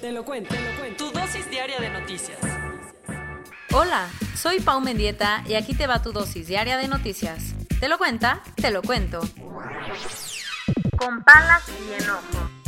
Te lo cuento, te lo cuento. Tu dosis diaria de noticias. Hola, soy Pau Mendieta y aquí te va tu dosis diaria de noticias. ¿Te lo cuenta? Te lo cuento. Con palas y enojo.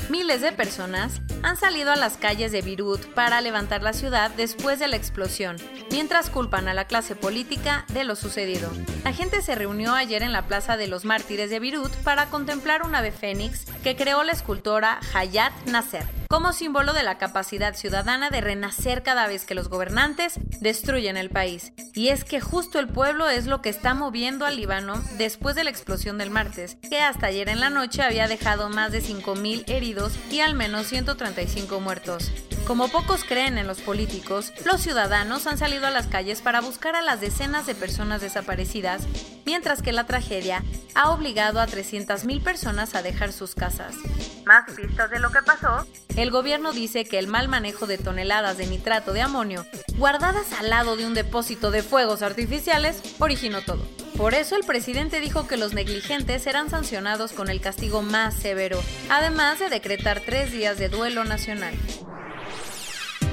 Miles de personas han salido a las calles de Beirut para levantar la ciudad después de la explosión, mientras culpan a la clase política de lo sucedido. La gente se reunió ayer en la Plaza de los Mártires de Beirut para contemplar un ave fénix que creó la escultora Hayat Nasser, como símbolo de la capacidad ciudadana de renacer cada vez que los gobernantes destruyen el país. Y es que justo el pueblo es lo que está moviendo al Líbano después de la explosión del martes, que hasta ayer en la noche había dejado más de 5.000 heridos y al menos 135 muertos. Como pocos creen en los políticos, los ciudadanos han salido a las calles para buscar a las decenas de personas desaparecidas, mientras que la tragedia ha obligado a 300.000 personas a dejar sus casas. Más pistas de lo que pasó. El gobierno dice que el mal manejo de toneladas de nitrato de amonio guardadas al lado de un depósito de fuegos artificiales originó todo. Por eso el presidente dijo que los negligentes serán sancionados con el castigo más severo, además de decretar tres días de duelo nacional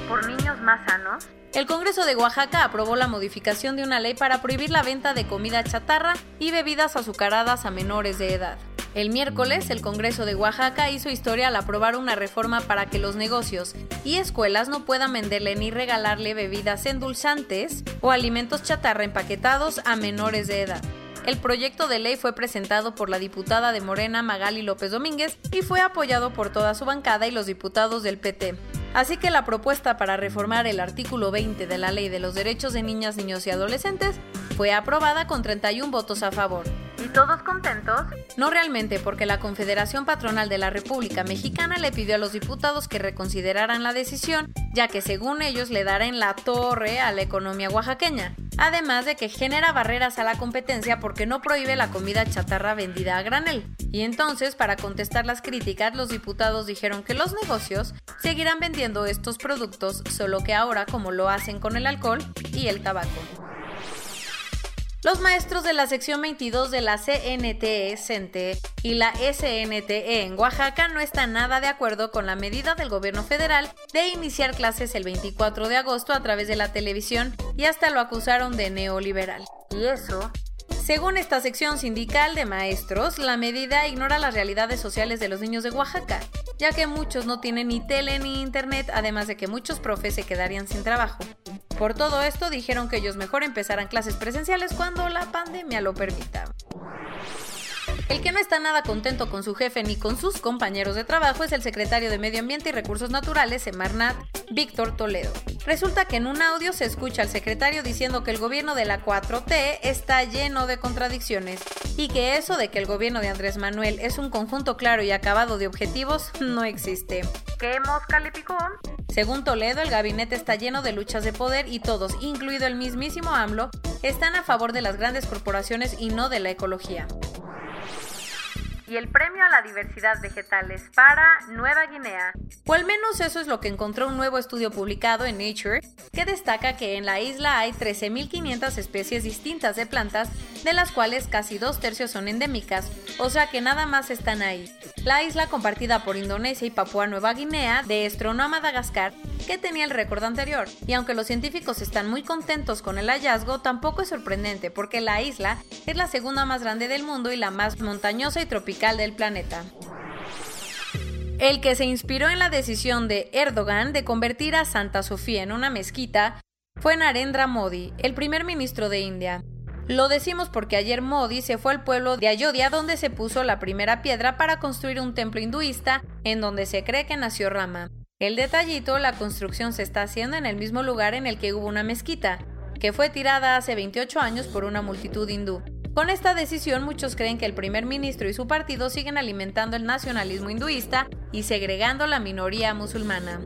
por niños más sanos? El Congreso de Oaxaca aprobó la modificación de una ley para prohibir la venta de comida chatarra y bebidas azucaradas a menores de edad. El miércoles, el Congreso de Oaxaca hizo historia al aprobar una reforma para que los negocios y escuelas no puedan venderle ni regalarle bebidas endulzantes o alimentos chatarra empaquetados a menores de edad. El proyecto de ley fue presentado por la diputada de Morena Magali López Domínguez y fue apoyado por toda su bancada y los diputados del PT. Así que la propuesta para reformar el artículo 20 de la Ley de los Derechos de Niñas, Niños y Adolescentes fue aprobada con 31 votos a favor. ¿Y todos contentos? No realmente, porque la Confederación Patronal de la República Mexicana le pidió a los diputados que reconsideraran la decisión, ya que según ellos le dará en la torre a la economía oaxaqueña. Además de que genera barreras a la competencia porque no prohíbe la comida chatarra vendida a granel. Y entonces, para contestar las críticas, los diputados dijeron que los negocios seguirán vendiendo estos productos, solo que ahora como lo hacen con el alcohol y el tabaco. Los maestros de la sección 22 de la CNTE CENTE y la SNTE en Oaxaca no están nada de acuerdo con la medida del gobierno federal de iniciar clases el 24 de agosto a través de la televisión y hasta lo acusaron de neoliberal. Y eso según esta sección sindical de maestros, la medida ignora las realidades sociales de los niños de Oaxaca, ya que muchos no tienen ni tele ni internet, además de que muchos profes se quedarían sin trabajo. Por todo esto dijeron que ellos mejor empezaran clases presenciales cuando la pandemia lo permita. El que no está nada contento con su jefe ni con sus compañeros de trabajo es el secretario de Medio Ambiente y Recursos Naturales, Semarnat, Víctor Toledo. Resulta que en un audio se escucha al secretario diciendo que el gobierno de la 4T está lleno de contradicciones y que eso de que el gobierno de Andrés Manuel es un conjunto claro y acabado de objetivos no existe. ¿Qué mosca le picó? Según Toledo, el gabinete está lleno de luchas de poder y todos, incluido el mismísimo AMLO, están a favor de las grandes corporaciones y no de la ecología y el premio a la diversidad vegetales para Nueva Guinea. O al menos eso es lo que encontró un nuevo estudio publicado en Nature, que destaca que en la isla hay 13.500 especies distintas de plantas, de las cuales casi dos tercios son endémicas, o sea que nada más están ahí. La isla compartida por Indonesia y Papúa Nueva Guinea destronó a Madagascar, que tenía el récord anterior, y aunque los científicos están muy contentos con el hallazgo, tampoco es sorprendente porque la isla es la segunda más grande del mundo y la más montañosa y tropical del planeta. El que se inspiró en la decisión de Erdogan de convertir a Santa Sofía en una mezquita fue Narendra Modi, el primer ministro de India. Lo decimos porque ayer Modi se fue al pueblo de Ayodhya donde se puso la primera piedra para construir un templo hinduista en donde se cree que nació Rama. El detallito, la construcción se está haciendo en el mismo lugar en el que hubo una mezquita, que fue tirada hace 28 años por una multitud hindú. Con esta decisión muchos creen que el primer ministro y su partido siguen alimentando el nacionalismo hinduista y segregando la minoría musulmana.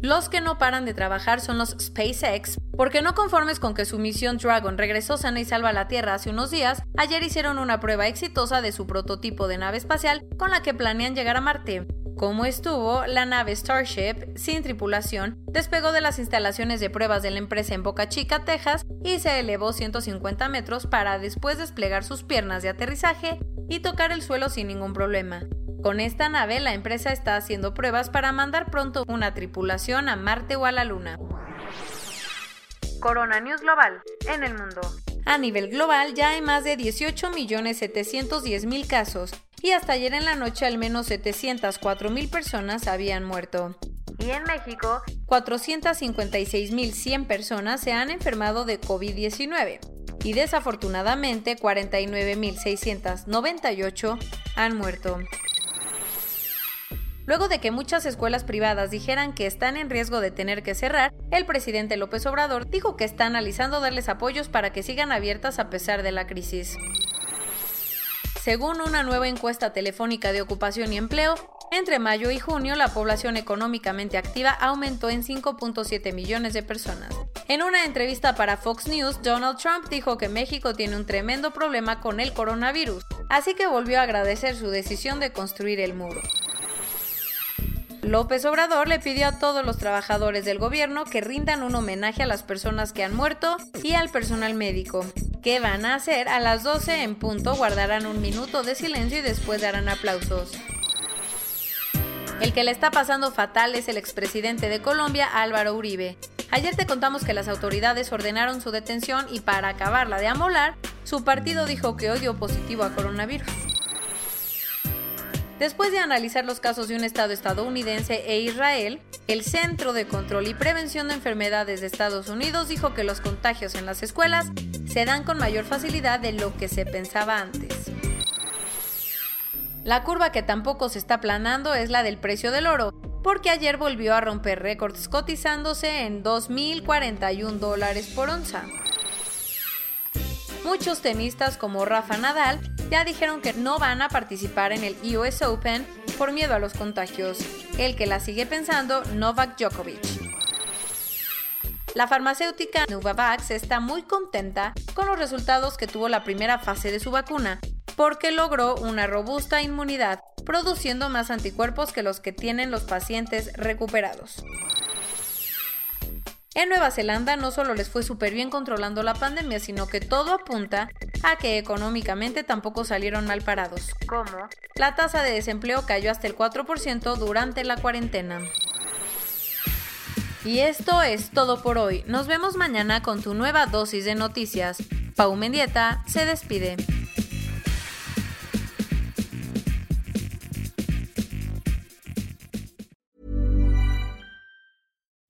Los que no paran de trabajar son los SpaceX, porque no conformes con que su misión Dragon regresó sana y salva a la Tierra hace unos días, ayer hicieron una prueba exitosa de su prototipo de nave espacial con la que planean llegar a Marte. Como estuvo, la nave Starship, sin tripulación, despegó de las instalaciones de pruebas de la empresa en Boca Chica, Texas, y se elevó 150 metros para después desplegar sus piernas de aterrizaje y tocar el suelo sin ningún problema. Con esta nave, la empresa está haciendo pruebas para mandar pronto una tripulación a Marte o a la Luna. Corona News Global, en el mundo. A nivel global ya hay más de 18.710.000 casos y hasta ayer en la noche al menos 704.000 personas habían muerto. Y en México, 456.100 personas se han enfermado de COVID-19 y desafortunadamente 49.698 han muerto. Luego de que muchas escuelas privadas dijeran que están en riesgo de tener que cerrar, el presidente López Obrador dijo que está analizando darles apoyos para que sigan abiertas a pesar de la crisis. Según una nueva encuesta telefónica de ocupación y empleo, entre mayo y junio la población económicamente activa aumentó en 5.7 millones de personas. En una entrevista para Fox News, Donald Trump dijo que México tiene un tremendo problema con el coronavirus, así que volvió a agradecer su decisión de construir el muro. López Obrador le pidió a todos los trabajadores del gobierno que rindan un homenaje a las personas que han muerto y al personal médico. ¿Qué van a hacer? A las 12 en punto guardarán un minuto de silencio y después darán aplausos. El que le está pasando fatal es el expresidente de Colombia, Álvaro Uribe. Ayer te contamos que las autoridades ordenaron su detención y para acabarla de amolar, su partido dijo que hoy dio positivo a coronavirus. Después de analizar los casos de un estado estadounidense e Israel, el Centro de Control y Prevención de Enfermedades de Estados Unidos dijo que los contagios en las escuelas se dan con mayor facilidad de lo que se pensaba antes. La curva que tampoco se está aplanando es la del precio del oro, porque ayer volvió a romper récords cotizándose en 2.041 dólares por onza. Muchos tenistas como Rafa Nadal ya dijeron que no van a participar en el US Open por miedo a los contagios. El que la sigue pensando, Novak Djokovic. La farmacéutica Novavax está muy contenta con los resultados que tuvo la primera fase de su vacuna, porque logró una robusta inmunidad, produciendo más anticuerpos que los que tienen los pacientes recuperados. En Nueva Zelanda no solo les fue súper bien controlando la pandemia, sino que todo apunta a que económicamente tampoco salieron mal parados. ¿Cómo? La tasa de desempleo cayó hasta el 4% durante la cuarentena. Y esto es todo por hoy. Nos vemos mañana con tu nueva dosis de noticias. Pau Mendieta se despide.